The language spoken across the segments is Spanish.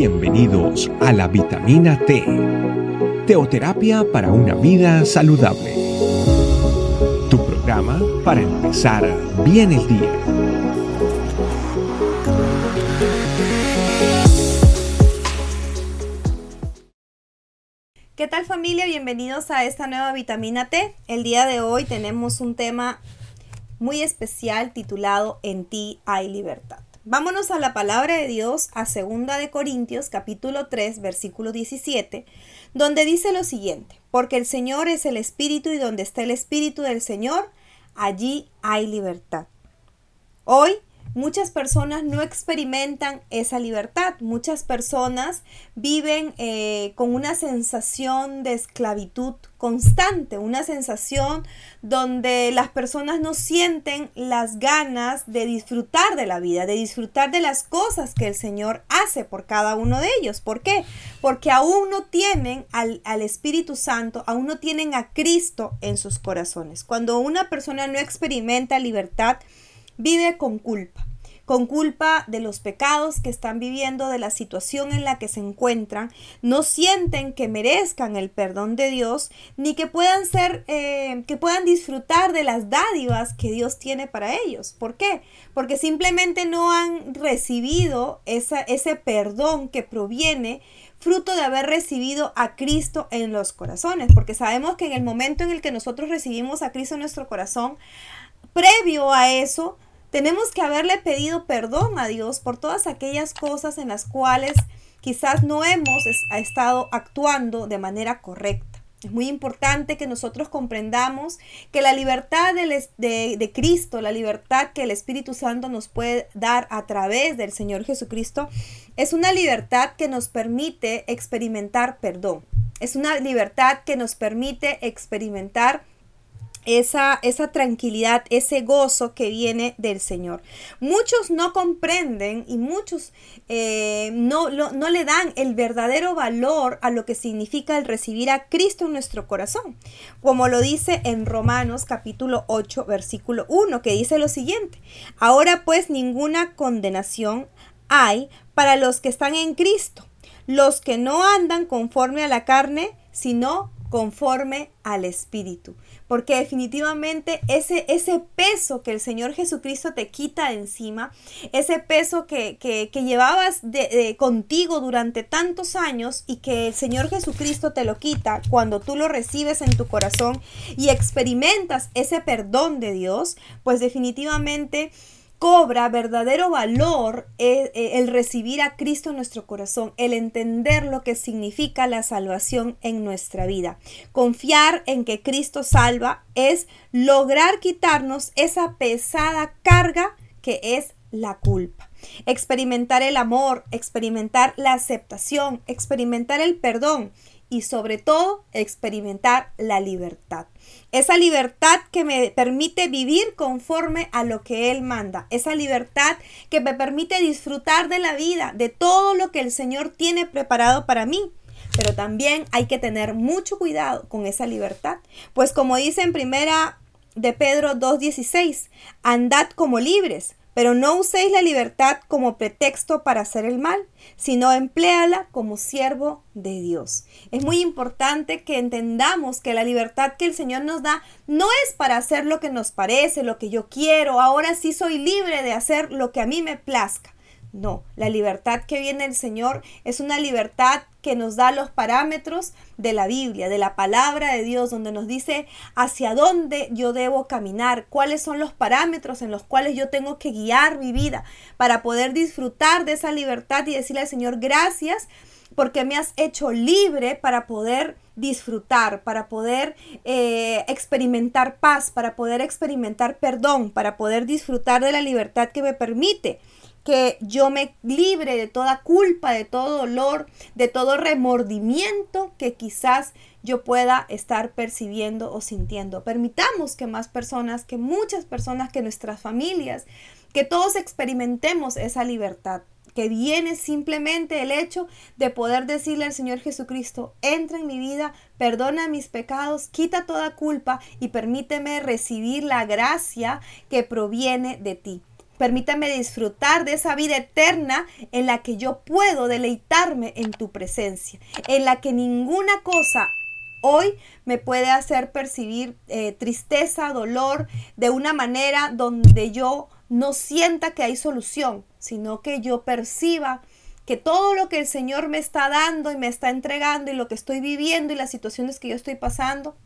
Bienvenidos a la vitamina T, teoterapia para una vida saludable. Tu programa para empezar bien el día. ¿Qué tal familia? Bienvenidos a esta nueva vitamina T. El día de hoy tenemos un tema muy especial titulado En ti hay libertad. Vámonos a la palabra de Dios a 2 de Corintios capítulo 3 versículo 17, donde dice lo siguiente: Porque el Señor es el espíritu y donde está el espíritu del Señor, allí hay libertad. Hoy Muchas personas no experimentan esa libertad. Muchas personas viven eh, con una sensación de esclavitud constante, una sensación donde las personas no sienten las ganas de disfrutar de la vida, de disfrutar de las cosas que el Señor hace por cada uno de ellos. ¿Por qué? Porque aún no tienen al, al Espíritu Santo, aún no tienen a Cristo en sus corazones. Cuando una persona no experimenta libertad, vive con culpa, con culpa de los pecados que están viviendo, de la situación en la que se encuentran, no sienten que merezcan el perdón de Dios, ni que puedan ser, eh, que puedan disfrutar de las dádivas que Dios tiene para ellos. ¿Por qué? Porque simplemente no han recibido ese perdón que proviene fruto de haber recibido a Cristo en los corazones, porque sabemos que en el momento en el que nosotros recibimos a Cristo en nuestro corazón, previo a eso, tenemos que haberle pedido perdón a Dios por todas aquellas cosas en las cuales quizás no hemos estado actuando de manera correcta. Es muy importante que nosotros comprendamos que la libertad de, de, Cristo, la libertad que el Espíritu Santo nos puede dar a través del Señor Jesucristo, es una libertad que nos permite experimentar perdón. Es una libertad que nos permite experimentar esa, esa tranquilidad, ese gozo que viene del Señor. Muchos no comprenden y muchos eh, no, no le dan el verdadero valor a lo que significa el recibir a Cristo en nuestro corazón, como lo dice en Romanos capítulo 8 versículo 1, que dice lo siguiente, ahora pues ninguna condenación hay para los que están en Cristo, los que no andan conforme a la carne, sino conforme al Espíritu. Porque definitivamente ese, ese peso que el Señor Jesucristo te quita de encima, ese peso que, llevabas de, contigo durante tantos años y que el Señor Jesucristo te lo quita cuando tú lo recibes en tu corazón y experimentas ese perdón de Dios, pues definitivamente cobra verdadero valor eh, eh, el, recibir a Cristo en nuestro corazón, el entender lo que significa la salvación en nuestra vida. Confiar en que Cristo salva es lograr quitarnos esa pesada carga que es la culpa. Experimentar el amor, experimentar la aceptación, experimentar el perdón y sobre todo experimentar la libertad. Esa libertad que me permite vivir conforme a lo que Él manda. Esa libertad que me permite disfrutar de la vida, de todo lo que el Señor tiene preparado para mí. Pero también hay que tener mucho cuidado con esa libertad. Pues como dice en primera de Pedro 2.16, andad como libres, pero no uséis la libertad como pretexto para hacer el mal, sino empléala como siervo de Dios. Es muy importante que entendamos que la libertad que el Señor nos da no es para hacer lo que nos parece, lo que yo quiero, ahora sí soy libre de hacer lo que a mí me plazca. No, la libertad que viene del Señor es una libertad que nos da los parámetros de la Biblia, de la palabra de Dios, donde nos dice hacia dónde yo debo caminar, cuáles son los parámetros en los cuales yo tengo que guiar mi vida para poder disfrutar de esa libertad y decirle al Señor gracias porque me has hecho libre para poder disfrutar, para poder eh, experimentar paz, para poder experimentar perdón, para poder disfrutar de la libertad que me permite que yo me libre de toda culpa, de todo dolor, de todo remordimiento que quizás yo pueda estar percibiendo o sintiendo. Permitamos que más personas, que muchas personas, que nuestras familias, que todos experimentemos esa libertad que viene simplemente el hecho de poder decirle al Señor Jesucristo, entra en mi vida, perdona mis pecados, quita toda culpa y permíteme recibir la gracia que proviene de ti. Permíteme disfrutar de esa vida eterna en la que yo puedo deleitarme en tu presencia, en la que ninguna cosa hoy me puede hacer percibir eh, tristeza, dolor, de una manera donde yo no sienta que hay solución, sino que yo perciba que todo lo que el Señor me está dando y me está entregando y lo que estoy viviendo y las situaciones que yo estoy pasando,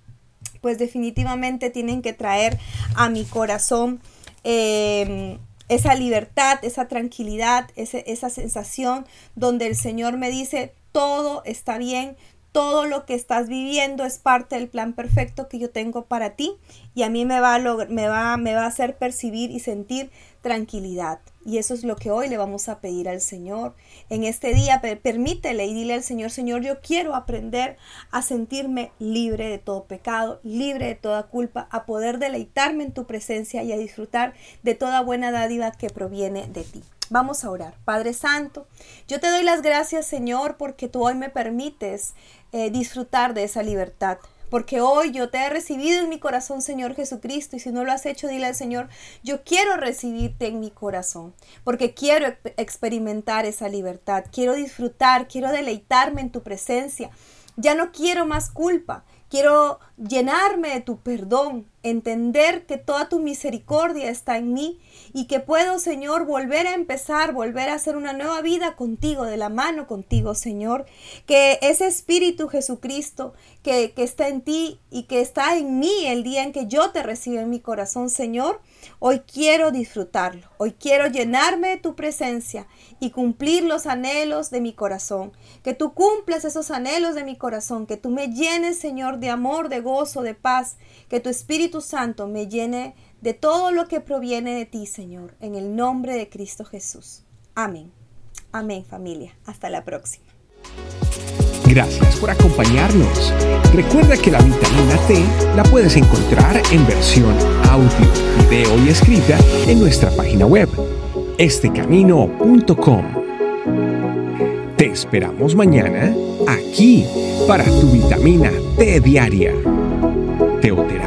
pues definitivamente tienen que traer a mi corazón em, esa libertad, esa tranquilidad, esa sensación donde el Señor me dice, todo está bien, todo lo que estás viviendo es parte del plan perfecto que yo tengo para ti y a mí me va a, me va, me va a hacer percibir y sentir tranquilidad. Y eso es lo que hoy le vamos a pedir al Señor. En este día, permítele y dile al Señor, Señor, yo quiero aprender a sentirme libre de todo pecado, libre de toda culpa, a poder deleitarme en tu presencia y a disfrutar de toda buena dádiva que proviene de ti. Vamos a orar. Padre Santo, yo te doy las gracias, Señor, porque tú hoy me permites eh, disfrutar de esa libertad. Porque hoy yo te he recibido en mi corazón, Señor Jesucristo, y si no lo has hecho, dile al Señor, yo quiero recibirte en mi corazón, porque quiero experimentar esa libertad, quiero disfrutar, quiero deleitarme en tu presencia. Ya no quiero más culpa, quiero llenarme de tu perdón, entender que toda tu misericordia está en mí y que puedo, Señor, volver a empezar, volver a hacer una nueva vida contigo, de la mano contigo, Señor. Que ese Espíritu Jesucristo que, que está en ti y que está en mí el día en que yo te recibo en mi corazón, Señor, hoy quiero disfrutarlo, hoy quiero llenarme de tu presencia y cumplir los anhelos de mi corazón. Que tú cumplas esos anhelos de mi corazón, que tú me llenes, Señor, de amor, de gozo, de paz, que tu Espíritu Santo me llene de todo lo que proviene de ti, Señor, en el nombre de Cristo Jesús. Amén. Amén, familia. Hasta la próxima. Gracias por acompañarnos. Recuerda que la vitamina T la puedes encontrar en versión audio, video y escrita en nuestra página web, estecamino.com. Te esperamos mañana aquí para tu vitamina T diaria.